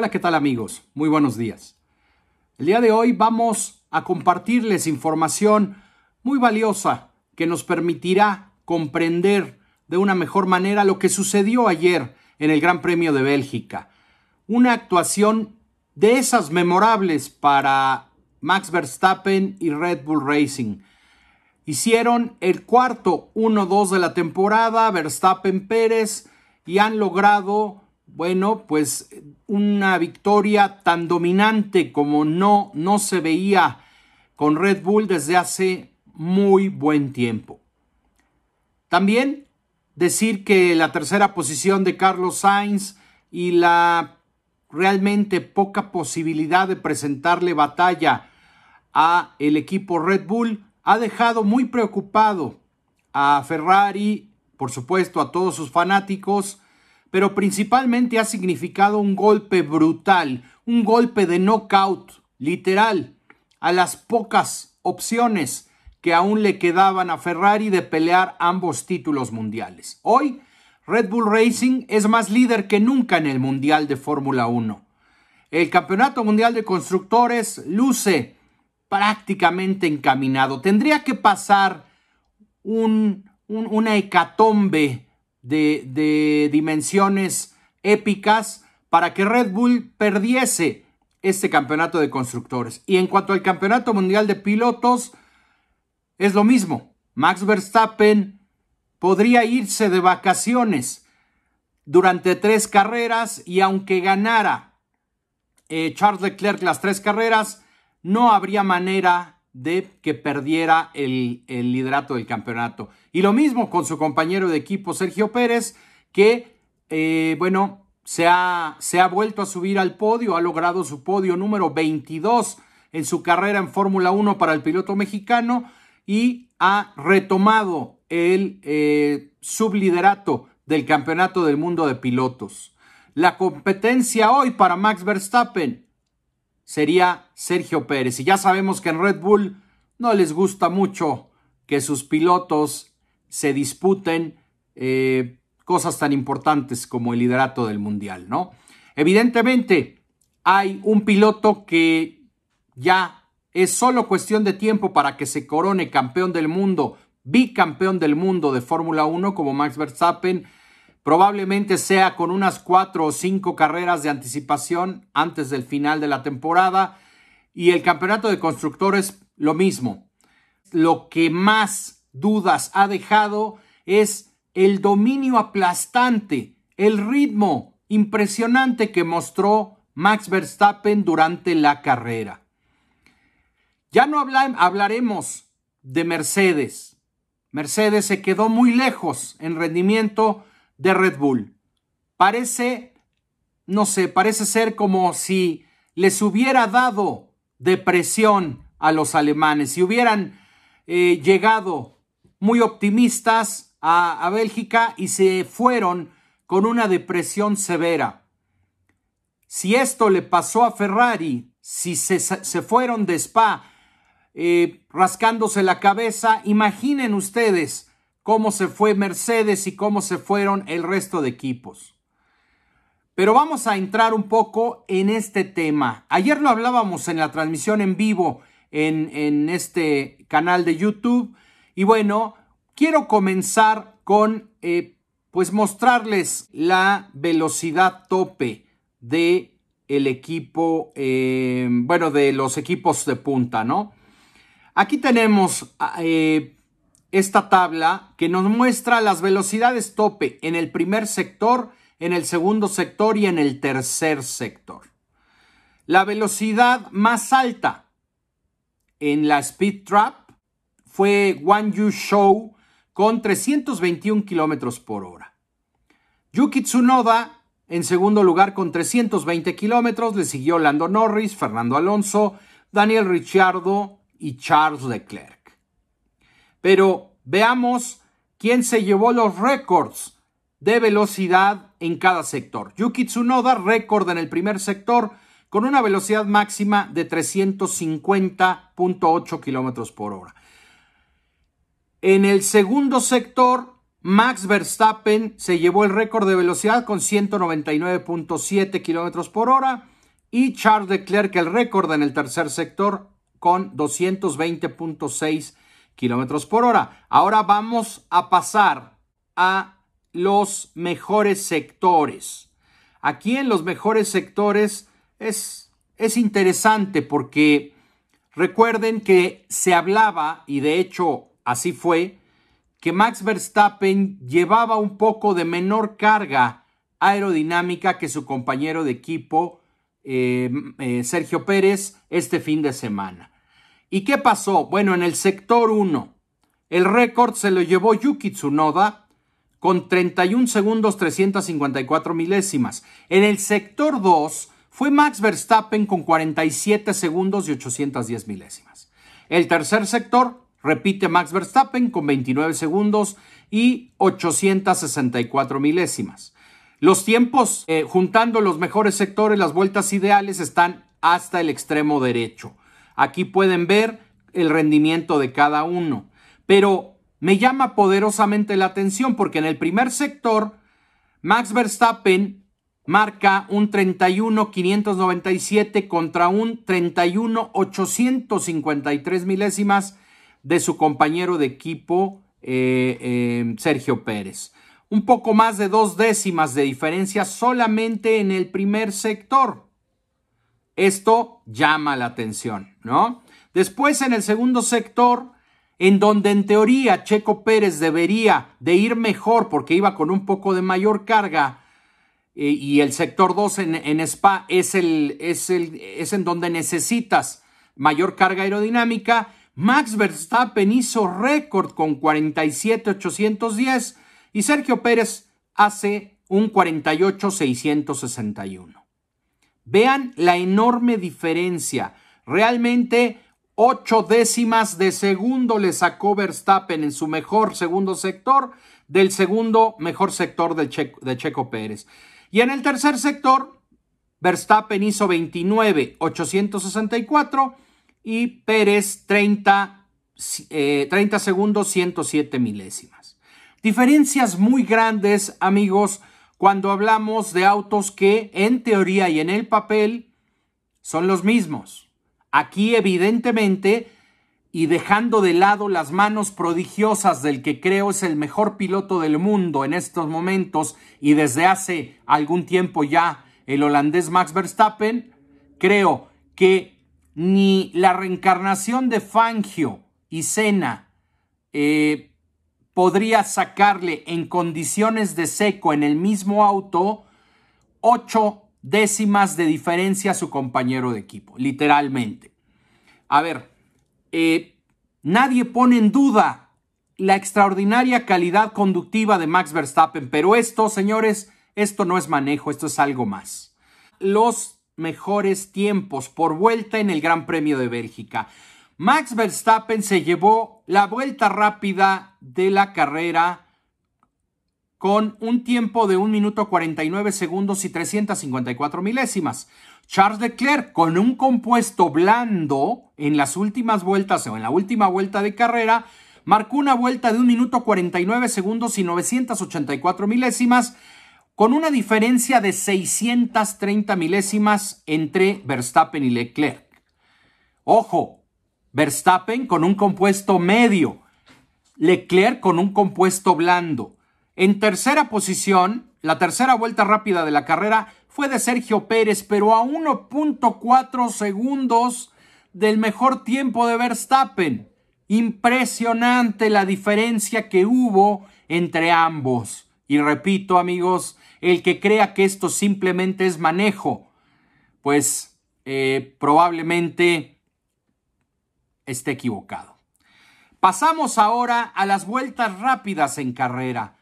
Hola, ¿qué tal amigos? Muy buenos días. El día de hoy vamos a compartirles información muy valiosa que nos permitirá comprender de una mejor manera lo que sucedió ayer en el Gran Premio de Bélgica. Una actuación de esas memorables para Max Verstappen y Red Bull Racing. Hicieron el cuarto 1-2 de la temporada, Verstappen Pérez, y han logrado bueno, pues una victoria tan dominante como no, no se veía con Red Bull desde hace muy buen tiempo. También decir que la tercera posición de Carlos Sainz y la realmente poca posibilidad de presentarle batalla a el equipo Red Bull ha dejado muy preocupado a Ferrari, por supuesto a todos sus fanáticos, pero principalmente ha significado un golpe brutal, un golpe de knockout, literal, a las pocas opciones que aún le quedaban a Ferrari de pelear ambos títulos mundiales. Hoy, Red Bull Racing es más líder que nunca en el Mundial de Fórmula 1. El Campeonato Mundial de Constructores luce prácticamente encaminado. Tendría que pasar un, una hecatombe de, dimensiones épicas para que Red Bull perdiese este campeonato de constructores. Y en cuanto al campeonato mundial de pilotos, es lo mismo. Max Verstappen podría irse de vacaciones durante tres carreras y aunque ganara eh, Charles Leclerc las tres carreras, no habría manera de que perdiera el, liderato del campeonato. Y lo mismo con su compañero de equipo Sergio Pérez, que, eh, bueno, se ha, se ha vuelto a subir al podio, ha logrado su podio número 22 en su carrera en Fórmula 1 para el piloto mexicano y ha retomado el eh, subliderato del Campeonato del Mundo de Pilotos. La competencia hoy para Max Verstappen sería Sergio Pérez. Y ya sabemos que en Red Bull no les gusta mucho que sus pilotos se disputen eh, cosas tan importantes como el liderato del Mundial, ¿no? Evidentemente, hay un piloto que ya es solo cuestión de tiempo para que se corone campeón del mundo, bicampeón del mundo de Fórmula 1 como Max Verstappen Probablemente sea con unas cuatro o cinco carreras de anticipación antes del final de la temporada. Y el campeonato de constructores, lo mismo. Lo que más dudas ha dejado es el dominio aplastante, el ritmo impresionante que mostró Max Verstappen durante la carrera. Ya no hablaremos de Mercedes. Mercedes se quedó muy lejos en rendimiento de Red Bull. Parece, no sé, parece ser como si les hubiera dado depresión a los alemanes, si hubieran eh, llegado muy optimistas a, Bélgica y se fueron con una depresión severa. Si esto le pasó a Ferrari, si se, se fueron de Spa eh, rascándose la cabeza, imaginen ustedes cómo se fue Mercedes y cómo se fueron el resto de equipos. Pero vamos a entrar un poco en este tema. Ayer lo hablábamos en la transmisión en vivo en, en este canal de YouTube. Y bueno, quiero comenzar con eh, pues mostrarles la velocidad tope de el equipo, eh, bueno, de los equipos de punta, ¿no? Aquí tenemos eh, esta tabla que nos muestra las velocidades tope en el primer sector, en el segundo sector y en el tercer sector. La velocidad más alta en la Speed Trap fue Yu Show con 321 kilómetros por hora. Yuki Tsunoda en segundo lugar con 320 kilómetros, le siguió Lando Norris, Fernando Alonso, Daniel Ricciardo y Charles Leclerc. Pero veamos quién se llevó los récords de velocidad en cada sector. Yuki Tsunoda, récord en el primer sector, con una velocidad máxima de 350.8 kilómetros por hora. En el segundo sector, Max Verstappen se llevó el récord de velocidad con 199.7 kilómetros por hora. y Charles Leclerc el récord en el tercer sector con 220.6 kilómetros por hora. Ahora vamos a pasar a los mejores sectores. Aquí en los mejores sectores es, es interesante porque recuerden que se hablaba, y de hecho así fue, que Max Verstappen llevaba un poco de menor carga aerodinámica que su compañero de equipo eh, eh, Sergio Pérez este fin de semana. ¿Y qué pasó? Bueno, en el sector 1, el récord se lo llevó Yuki Tsunoda con 31 segundos 354 milésimas. En el sector 2 fue Max Verstappen con 47 segundos y 810 milésimas. El tercer sector repite Max Verstappen con 29 segundos y 864 milésimas. Los tiempos, eh, juntando los mejores sectores, las vueltas ideales, están hasta el extremo derecho. Aquí pueden ver el rendimiento de cada uno. Pero me llama poderosamente la atención porque en el primer sector, Max Verstappen marca un 31.597 contra un 31.853 milésimas de su compañero de equipo eh, eh, Sergio Pérez. Un poco más de dos décimas de diferencia solamente en el primer sector. Esto llama la atención, ¿no? Después en el segundo sector, en donde en teoría Checo Pérez debería de ir mejor porque iba con un poco de mayor carga eh, y el sector 2 en, en Spa es, el, es, el, es en donde necesitas mayor carga aerodinámica, Max Verstappen hizo récord con 47,810 y Sergio Pérez hace un 48,661. Vean la enorme diferencia. Realmente Ocho décimas de segundo le sacó Verstappen en su mejor segundo sector del segundo mejor sector de Checo Pérez. Y en el tercer sector, Verstappen hizo 29, 864 y Pérez 30, 30 eh, segundos, 107 milésimas. Diferencias muy grandes, amigos, cuando hablamos de autos que en teoría y en el papel son los mismos. Aquí evidentemente, y dejando de lado las manos prodigiosas del que creo es el mejor piloto del mundo en estos momentos y desde hace algún tiempo ya el holandés Max Verstappen, creo que ni la reencarnación de Fangio y Senna eh, podría sacarle en condiciones de seco en el mismo auto ocho décimas de diferencia a su compañero de equipo, literalmente. A ver, eh, nadie pone en duda la extraordinaria calidad conductiva de Max Verstappen, pero esto, señores, esto no es manejo, esto es algo más. Los mejores tiempos por vuelta en el Gran Premio de Bélgica. Max Verstappen se llevó la vuelta rápida de la carrera con un tiempo de 1 minuto 49 segundos y 354 milésimas. Charles Leclerc con un compuesto blando en las últimas vueltas o en la última vuelta de carrera marcó una vuelta de 1 minuto 49 segundos y 984 milésimas con una diferencia de 630 milésimas entre Verstappen y Leclerc. Ojo, Verstappen con un compuesto medio, Leclerc con un compuesto blando. En tercera posición, la tercera vuelta rápida de la carrera fue de Sergio Pérez, pero a 1.4 segundos del mejor tiempo de Verstappen. Impresionante la diferencia que hubo entre ambos. Y repito, amigos, el que crea que esto simplemente es manejo, pues eh, probablemente esté equivocado. Pasamos ahora a las vueltas rápidas en carrera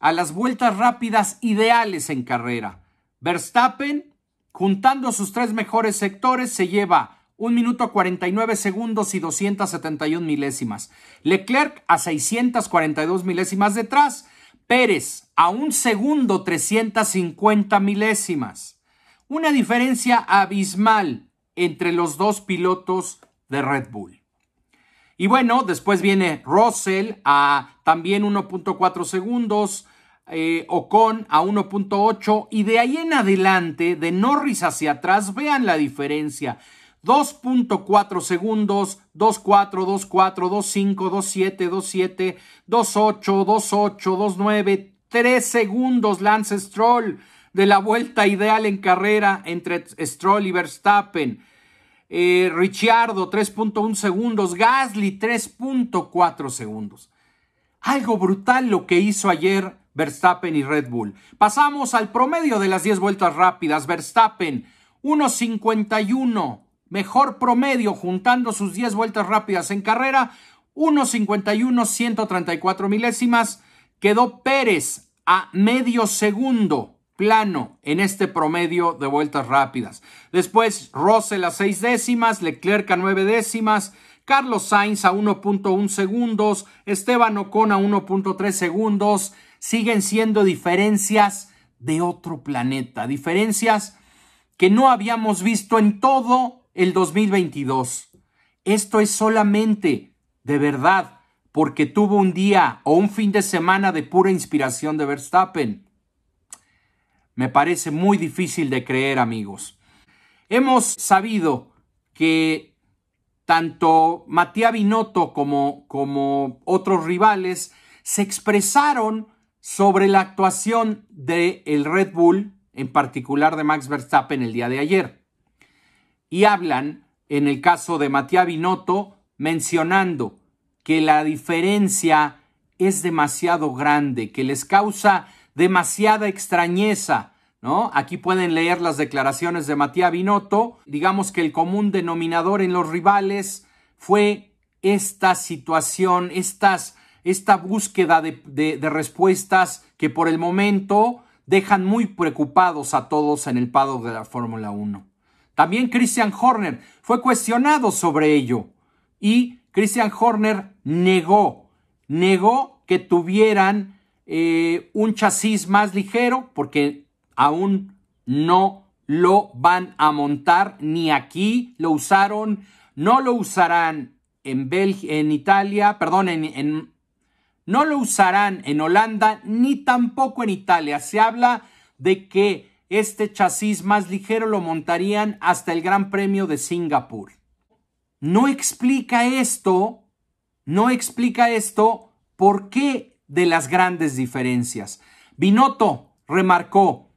a las vueltas rápidas ideales en carrera. Verstappen, juntando sus tres mejores sectores, se lleva 1 minuto 49 segundos y 271 milésimas. Leclerc a 642 milésimas detrás. Pérez a un segundo 350 milésimas. Una diferencia abismal entre los dos pilotos de Red Bull. Y bueno, después viene Russell a también 1.4 segundos, eh, Ocon a 1.8 y de ahí en adelante, de Norris hacia atrás, vean la diferencia. 2.4 segundos, 2.4, 2.4, 2.5, 2.7, 2.7, 2.8, 2.8, 2.9, 3 segundos Lance Stroll de la vuelta ideal en carrera entre Stroll y Verstappen. Eh, Ricciardo 3.1 segundos, Gasly 3.4 segundos. Algo brutal lo que hizo ayer Verstappen y Red Bull. Pasamos al promedio de las 10 vueltas rápidas. Verstappen 1.51 Mejor promedio juntando sus 10 vueltas rápidas en carrera, 1.51, 134 milésimas. Quedó Pérez a medio segundo plano en este promedio de vueltas rápidas. Después Russell a 6 décimas, Leclerc a 9 décimas, Carlos Sainz a 1.1 segundos, Esteban Ocon a 1.3 segundos. Siguen siendo diferencias de otro planeta, diferencias que no habíamos visto en todo el 2022. Esto es solamente, de verdad, porque tuvo un día o un fin de semana de pura inspiración de Verstappen. Me parece muy difícil de creer, amigos. Hemos sabido que tanto Matías Binotto como, como otros rivales se expresaron sobre la actuación del el Red Bull, en particular de Max Verstappen el día de ayer y hablan, en el caso de Matías Binotto, mencionando que la diferencia es demasiado grande, que les causa demasiada extrañeza, ¿no? Aquí pueden leer las declaraciones de Matías Binotto. Digamos que el común denominador en los rivales fue esta situación, estas, esta búsqueda de, respuestas que por el momento dejan muy preocupados a todos en el paddock de la Fórmula 1. También Christian Horner fue cuestionado sobre ello y Christian Horner negó, negó que tuvieran eh, un chasis más ligero porque aún no lo van a montar ni aquí lo usaron, no lo usarán en, en Italia, perdón, en, no lo usarán en Holanda ni tampoco en Italia. Se habla de que este chasis más ligero lo montarían hasta el Gran Premio de Singapur. No explica esto, no explica esto por qué de las grandes diferencias. Binotto remarcó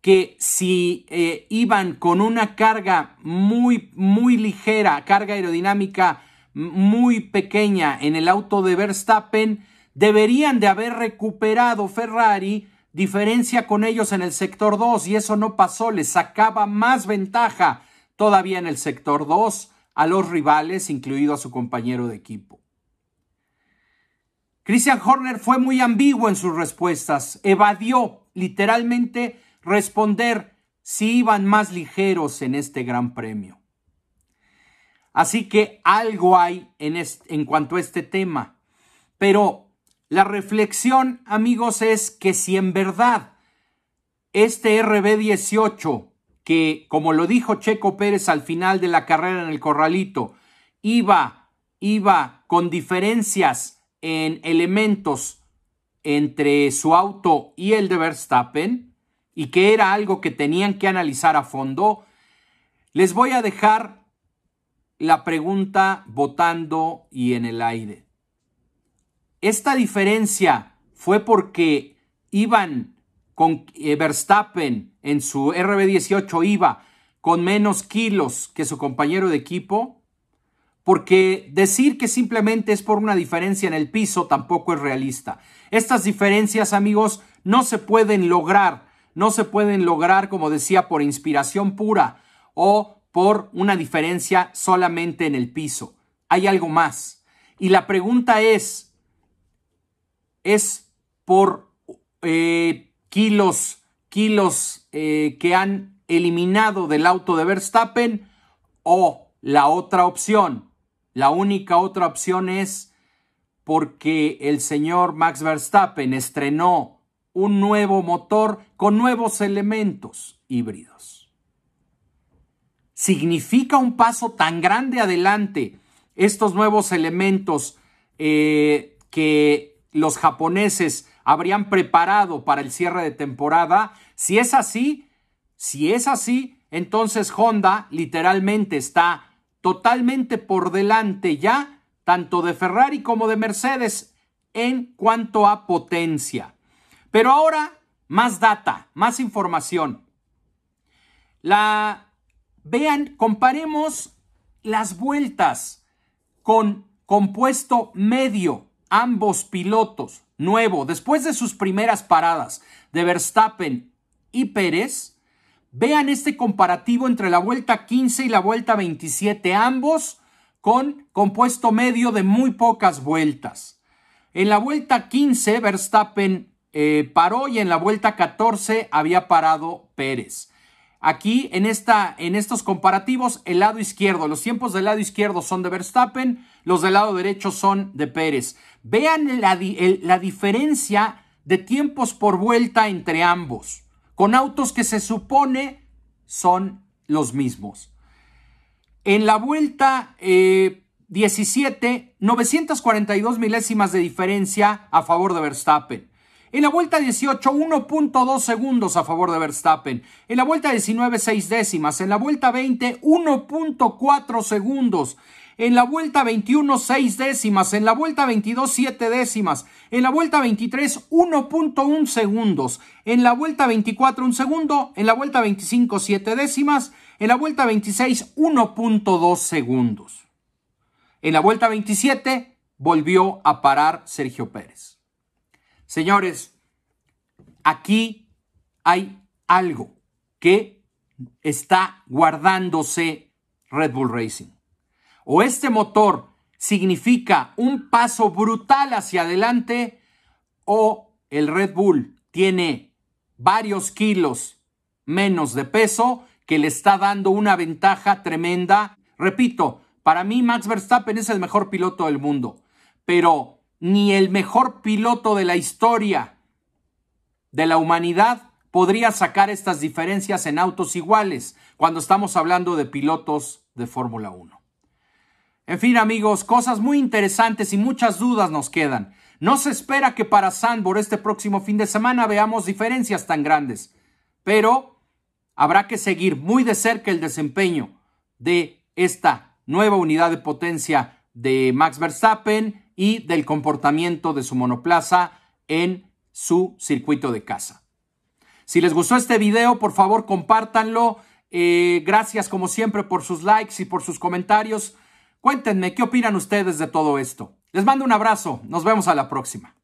que si eh, iban con una carga muy, muy ligera, carga aerodinámica muy pequeña en el auto de Verstappen, deberían de haber recuperado Ferrari diferencia con ellos en el sector 2 y eso no pasó, les sacaba más ventaja todavía en el sector 2 a los rivales, incluido a su compañero de equipo. Christian Horner fue muy ambiguo en sus respuestas, evadió literalmente responder si iban más ligeros en este gran premio. Así que algo hay en, en cuanto a este tema, pero la reflexión, amigos, es que si en verdad este RB18, que como lo dijo Checo Pérez al final de la carrera en el corralito, iba, iba con diferencias en elementos entre su auto y el de Verstappen, y que era algo que tenían que analizar a fondo, les voy a dejar la pregunta votando y en el aire. Esta diferencia fue porque iban con eh, Verstappen en su RB18 iba con menos kilos que su compañero de equipo, porque decir que simplemente es por una diferencia en el piso tampoco es realista. Estas diferencias, amigos, no se pueden lograr, no se pueden lograr, como decía, por inspiración pura o por una diferencia solamente en el piso. Hay algo más. Y la pregunta es, es por eh, kilos, kilos eh, que han eliminado del auto de Verstappen o la otra opción, la única otra opción es porque el señor Max Verstappen estrenó un nuevo motor con nuevos elementos híbridos. ¿Significa un paso tan grande adelante estos nuevos elementos eh, que los japoneses habrían preparado para el cierre de temporada. Si es así, si es así, entonces Honda literalmente está totalmente por delante ya, tanto de Ferrari como de Mercedes, en cuanto a potencia. Pero ahora, más data, más información. La vean, comparemos las vueltas con compuesto medio, ambos pilotos, nuevo, después de sus primeras paradas de Verstappen y Pérez, vean este comparativo entre la vuelta 15 y la vuelta 27, ambos con compuesto medio de muy pocas vueltas. En la vuelta 15, Verstappen eh, paró y en la vuelta 14 había parado Pérez. Aquí en, esta, en estos comparativos, el lado izquierdo, los tiempos del lado izquierdo son de Verstappen, los del lado derecho son de Pérez. Vean la, la diferencia de tiempos por vuelta entre ambos, con autos que se supone son los mismos. En la vuelta 17, eh, 942 milésimas de diferencia a favor de Verstappen. En la vuelta 18, 1.2 segundos a favor de Verstappen. En la vuelta 19, 6 décimas. En la vuelta 20, 1.4 segundos. En la vuelta 21, 6 décimas. En la vuelta 22, 7 décimas. En la vuelta 23, 1.1 segundos. En la vuelta 24, 1 segundo. En la vuelta 25, 7 décimas. En la vuelta 26, 1.2 segundos. En la vuelta 27, volvió a parar Sergio Pérez. Señores, aquí hay algo que está guardándose Red Bull Racing. O este motor significa un paso brutal hacia adelante o el Red Bull tiene varios kilos menos de peso que le está dando una ventaja tremenda. Repito, para mí Max Verstappen es el mejor piloto del mundo, pero ni el mejor piloto de la historia de la humanidad podría sacar estas diferencias en autos iguales cuando estamos hablando de pilotos de Fórmula 1. En fin, amigos, cosas muy interesantes y muchas dudas nos quedan. No se espera que para Sandbor este próximo fin de semana veamos diferencias tan grandes, pero habrá que seguir muy de cerca el desempeño de esta nueva unidad de potencia de Max Verstappen y del comportamiento de su monoplaza en su circuito de casa. Si les gustó este video, por favor compártanlo. Eh, gracias como siempre por sus likes y por sus comentarios. Cuéntenme qué opinan ustedes de todo esto. Les mando un abrazo. Nos vemos a la próxima.